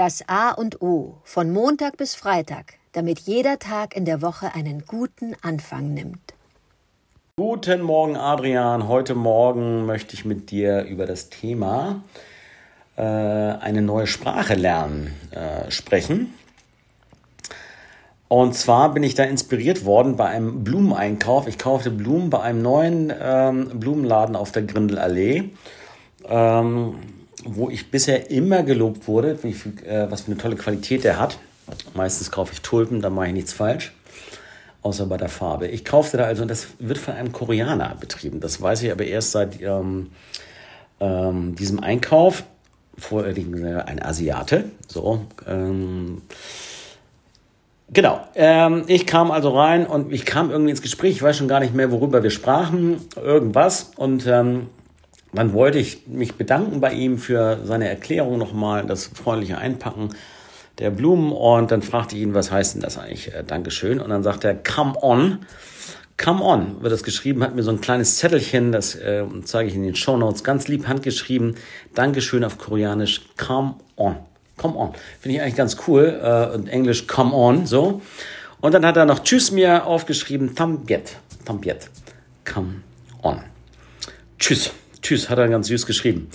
Das A und O von Montag bis Freitag, damit jeder Tag in der Woche einen guten Anfang nimmt. Guten Morgen, Adrian. Heute Morgen möchte ich mit dir über das Thema äh, eine neue Sprache lernen äh, sprechen. Und zwar bin ich da inspiriert worden bei einem Blumeneinkauf. Ich kaufte Blumen bei einem neuen ähm, Blumenladen auf der Grindelallee. Ähm, wo ich bisher immer gelobt wurde, äh, was für eine tolle Qualität der hat. Meistens kaufe ich Tulpen, da mache ich nichts falsch. Außer bei der Farbe. Ich kaufte da also, das wird von einem Koreaner betrieben. Das weiß ich aber erst seit ähm, ähm, diesem Einkauf. Vorher ein Asiate. So. Ähm, Genau. Ähm, ich kam also rein und ich kam irgendwie ins Gespräch. Ich weiß schon gar nicht mehr, worüber wir sprachen. Irgendwas. Und ähm, dann wollte ich mich bedanken bei ihm für seine Erklärung nochmal, das freundliche Einpacken der Blumen. Und dann fragte ich ihn, was heißt denn das eigentlich? Äh, Dankeschön. Und dann sagt er, come on. Come on wird das geschrieben, hat mir so ein kleines Zettelchen, das äh, zeige ich in den Show Notes, ganz lieb handgeschrieben. Dankeschön auf Koreanisch, come on. Come on. Finde ich eigentlich ganz cool. Äh, und Englisch, come on, so. Und dann hat er noch Tschüss mir aufgeschrieben, Tambiet. Tambiet. Come on. Tschüss. Tschüss, hat er ganz süß geschrieben.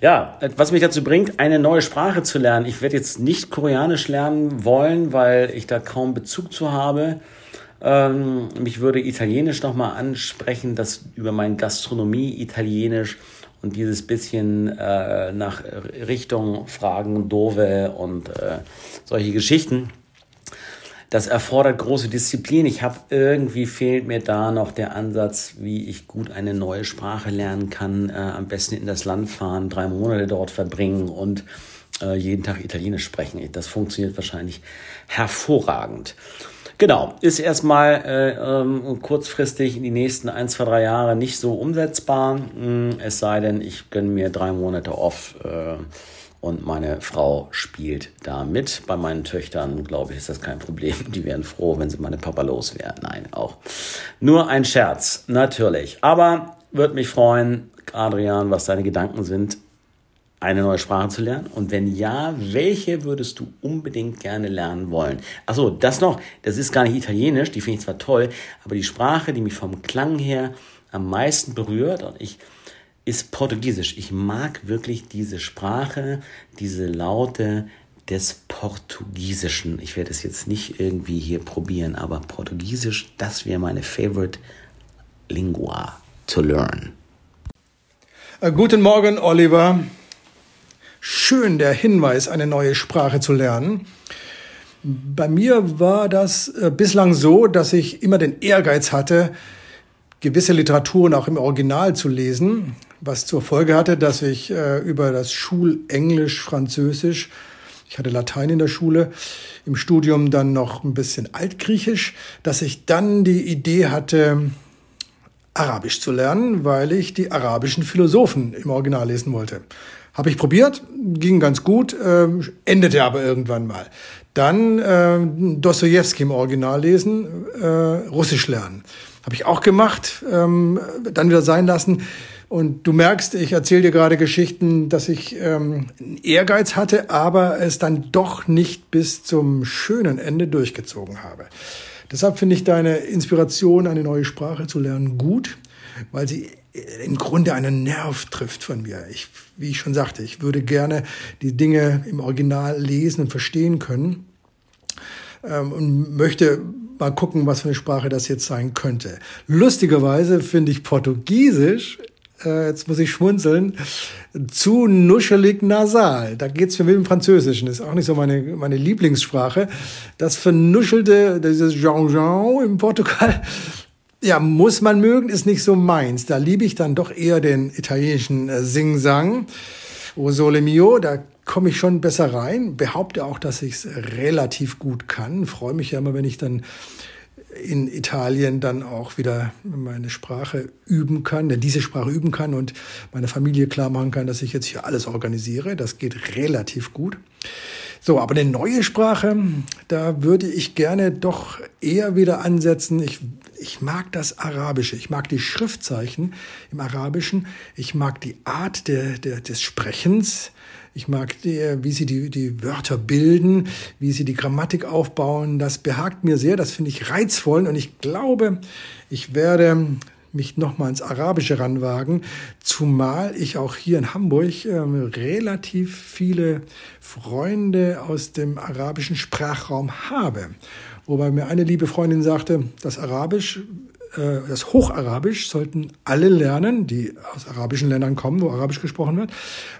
Ja, was mich dazu bringt, eine neue Sprache zu lernen. Ich werde jetzt nicht Koreanisch lernen wollen, weil ich da kaum Bezug zu habe. Ähm, mich würde Italienisch nochmal ansprechen, das über meine Gastronomie Italienisch und dieses bisschen äh, nach Richtung Fragen, Dove und äh, solche Geschichten das erfordert große Disziplin. Ich habe irgendwie fehlt mir da noch der Ansatz, wie ich gut eine neue Sprache lernen kann. Äh, am besten in das Land fahren, drei Monate dort verbringen und äh, jeden Tag Italienisch sprechen. Das funktioniert wahrscheinlich hervorragend. Genau, ist erstmal äh, ähm, kurzfristig in die nächsten ein, zwei, drei Jahre nicht so umsetzbar. Hm, es sei denn, ich gönne mir drei Monate off. Äh, und meine Frau spielt da mit. Bei meinen Töchtern, glaube ich, ist das kein Problem. Die wären froh, wenn sie meine Papa los wären. Nein, auch. Nur ein Scherz, natürlich. Aber würde mich freuen, Adrian, was deine Gedanken sind, eine neue Sprache zu lernen? Und wenn ja, welche würdest du unbedingt gerne lernen wollen? Achso, das noch, das ist gar nicht italienisch, die finde ich zwar toll, aber die Sprache, die mich vom Klang her am meisten berührt und ich ist Portugiesisch. Ich mag wirklich diese Sprache, diese Laute des Portugiesischen. Ich werde es jetzt nicht irgendwie hier probieren, aber Portugiesisch, das wäre meine favorite Lingua to learn. Äh, guten Morgen, Oliver. Schön der Hinweis, eine neue Sprache zu lernen. Bei mir war das äh, bislang so, dass ich immer den Ehrgeiz hatte, gewisse Literaturen auch im Original zu lesen was zur Folge hatte, dass ich äh, über das Schulenglisch, Französisch, ich hatte Latein in der Schule, im Studium dann noch ein bisschen Altgriechisch, dass ich dann die Idee hatte, Arabisch zu lernen, weil ich die arabischen Philosophen im Original lesen wollte. Habe ich probiert, ging ganz gut, äh, endete aber irgendwann mal. Dann äh, Dostoevsky im Original lesen, äh, Russisch lernen. Habe ich auch gemacht, ähm, dann wieder sein lassen. Und du merkst, ich erzähle dir gerade Geschichten, dass ich ähm, Ehrgeiz hatte, aber es dann doch nicht bis zum schönen Ende durchgezogen habe. Deshalb finde ich deine Inspiration, eine neue Sprache zu lernen, gut, weil sie im Grunde einen Nerv trifft von mir. Ich, wie ich schon sagte, ich würde gerne die Dinge im Original lesen und verstehen können ähm, und möchte mal gucken, was für eine Sprache das jetzt sein könnte. Lustigerweise finde ich Portugiesisch äh, jetzt muss ich schmunzeln, zu nuschelig nasal. Da geht's für mich im Französischen, ist auch nicht so meine, meine Lieblingssprache. Das vernuschelte, dieses Jean-Jean im Portugal, ja, muss man mögen, ist nicht so meins. Da liebe ich dann doch eher den italienischen äh, Sing-Sang. O Sole Mio, da komme ich schon besser rein. Behaupte auch, dass ich es relativ gut kann. Freue mich ja immer, wenn ich dann in Italien dann auch wieder meine Sprache üben kann, diese Sprache üben kann und meine Familie klar machen kann, dass ich jetzt hier alles organisiere. Das geht relativ gut. So, aber eine neue Sprache, da würde ich gerne doch eher wieder ansetzen. Ich, ich mag das Arabische, ich mag die Schriftzeichen im Arabischen, ich mag die Art der, der, des Sprechens, ich mag, die, wie sie die, die Wörter bilden, wie sie die Grammatik aufbauen. Das behagt mir sehr, das finde ich reizvoll. Und ich glaube, ich werde mich nochmal ins Arabische ranwagen, zumal ich auch hier in Hamburg ähm, relativ viele Freunde aus dem arabischen Sprachraum habe. Wobei mir eine liebe Freundin sagte, das Arabisch, äh, das Hocharabisch sollten alle lernen, die aus arabischen Ländern kommen, wo Arabisch gesprochen wird.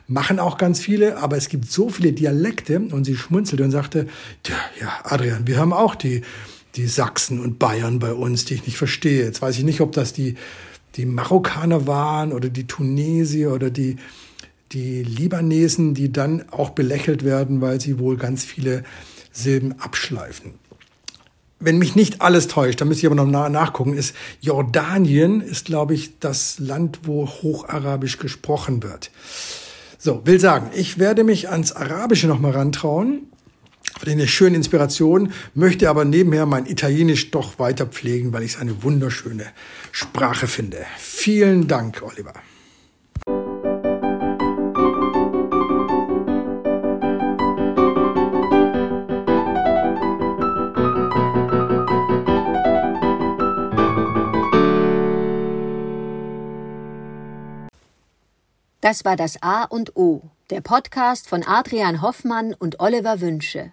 Machen auch ganz viele, aber es gibt so viele Dialekte und sie schmunzelte und sagte, ja, Adrian, wir haben auch die die Sachsen und Bayern bei uns, die ich nicht verstehe. Jetzt weiß ich nicht, ob das die, die Marokkaner waren oder die Tunesier oder die, die Libanesen, die dann auch belächelt werden, weil sie wohl ganz viele Silben abschleifen. Wenn mich nicht alles täuscht, da müsste ich aber noch nachgucken, ist Jordanien ist, glaube ich, das Land, wo Hocharabisch gesprochen wird. So, will sagen, ich werde mich ans Arabische noch mal rantrauen eine schöne Inspiration, möchte aber nebenher mein Italienisch doch weiter pflegen, weil ich es eine wunderschöne Sprache finde. Vielen Dank, Oliver. Das war das A und O, der Podcast von Adrian Hoffmann und Oliver Wünsche.